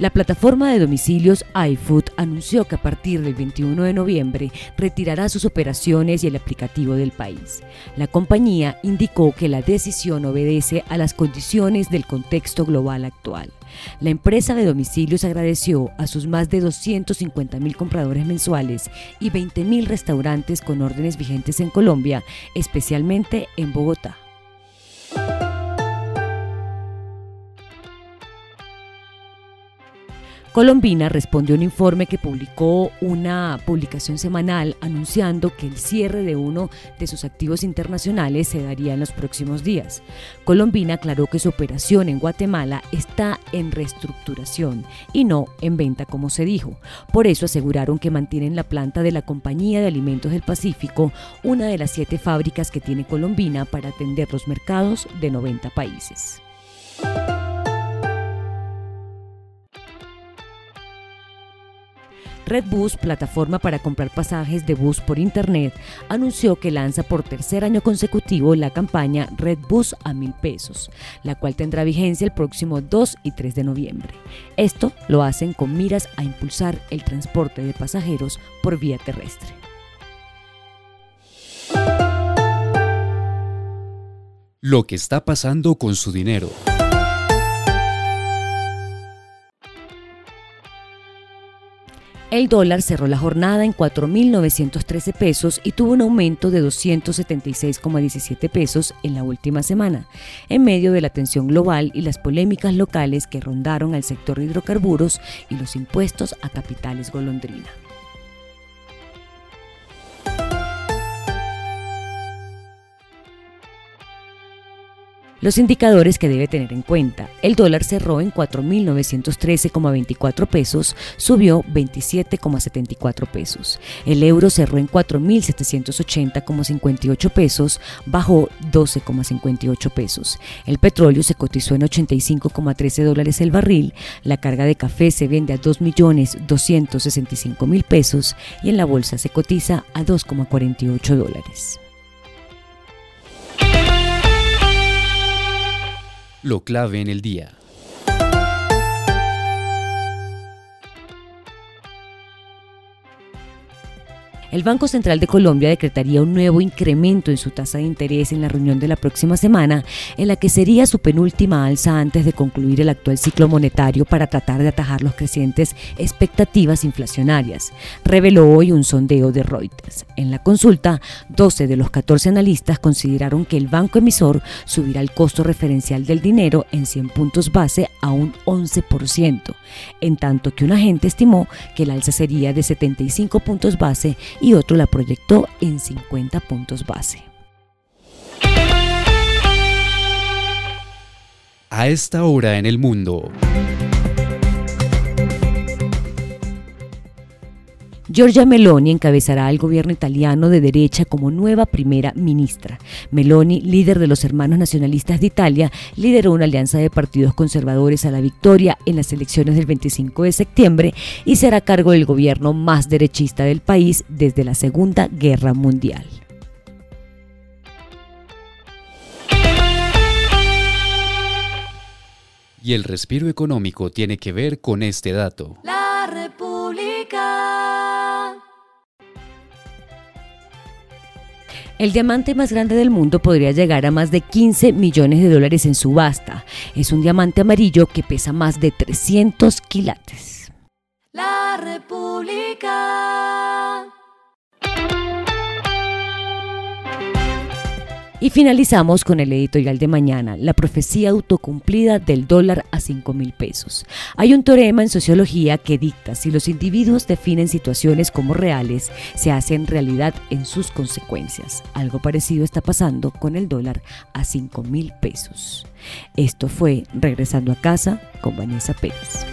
La plataforma de domicilios iFood anunció que a partir del 21 de noviembre retirará sus operaciones y el aplicativo del país. La compañía indicó que la decisión obedece a las condiciones del contexto global actual. La empresa de domicilios agradeció a sus más de 250 mil compradores mensuales y 20 mil restaurantes con órdenes vigentes en Colombia, especialmente en Bogotá. Colombina respondió a un informe que publicó una publicación semanal anunciando que el cierre de uno de sus activos internacionales se daría en los próximos días. Colombina aclaró que su operación en Guatemala está en reestructuración y no en venta como se dijo. Por eso aseguraron que mantienen la planta de la Compañía de Alimentos del Pacífico, una de las siete fábricas que tiene Colombina para atender los mercados de 90 países. Redbus, plataforma para comprar pasajes de bus por internet, anunció que lanza por tercer año consecutivo la campaña Redbus a mil pesos, la cual tendrá vigencia el próximo 2 y 3 de noviembre. Esto lo hacen con miras a impulsar el transporte de pasajeros por vía terrestre. Lo que está pasando con su dinero. El dólar cerró la jornada en 4.913 pesos y tuvo un aumento de 276,17 pesos en la última semana, en medio de la tensión global y las polémicas locales que rondaron al sector hidrocarburos y los impuestos a capitales golondrina. Los indicadores que debe tener en cuenta. El dólar cerró en 4.913,24 pesos, subió 27,74 pesos. El euro cerró en 4.780,58 pesos, bajó 12,58 pesos. El petróleo se cotizó en 85,13 dólares el barril. La carga de café se vende a 2.265.000 pesos y en la bolsa se cotiza a 2,48 dólares. Lo clave en el día. El Banco Central de Colombia decretaría un nuevo incremento en su tasa de interés en la reunión de la próxima semana, en la que sería su penúltima alza antes de concluir el actual ciclo monetario para tratar de atajar los crecientes expectativas inflacionarias, reveló hoy un sondeo de Reuters. En la consulta, 12 de los 14 analistas consideraron que el banco emisor subirá el costo referencial del dinero en 100 puntos base a un 11%, en tanto que un agente estimó que el alza sería de 75 puntos base y otro la proyectó en 50 puntos base. A esta hora en el mundo. Giorgia Meloni encabezará al gobierno italiano de derecha como nueva primera ministra. Meloni, líder de los hermanos nacionalistas de Italia, lideró una alianza de partidos conservadores a la victoria en las elecciones del 25 de septiembre y será cargo del gobierno más derechista del país desde la Segunda Guerra Mundial. Y el respiro económico tiene que ver con este dato. La El diamante más grande del mundo podría llegar a más de 15 millones de dólares en subasta. Es un diamante amarillo que pesa más de 300 quilates. La República. Y finalizamos con el editorial de mañana, la profecía autocumplida del dólar a 5 mil pesos. Hay un teorema en sociología que dicta si los individuos definen situaciones como reales, se hacen realidad en sus consecuencias. Algo parecido está pasando con el dólar a 5 mil pesos. Esto fue Regresando a casa con Vanessa Pérez.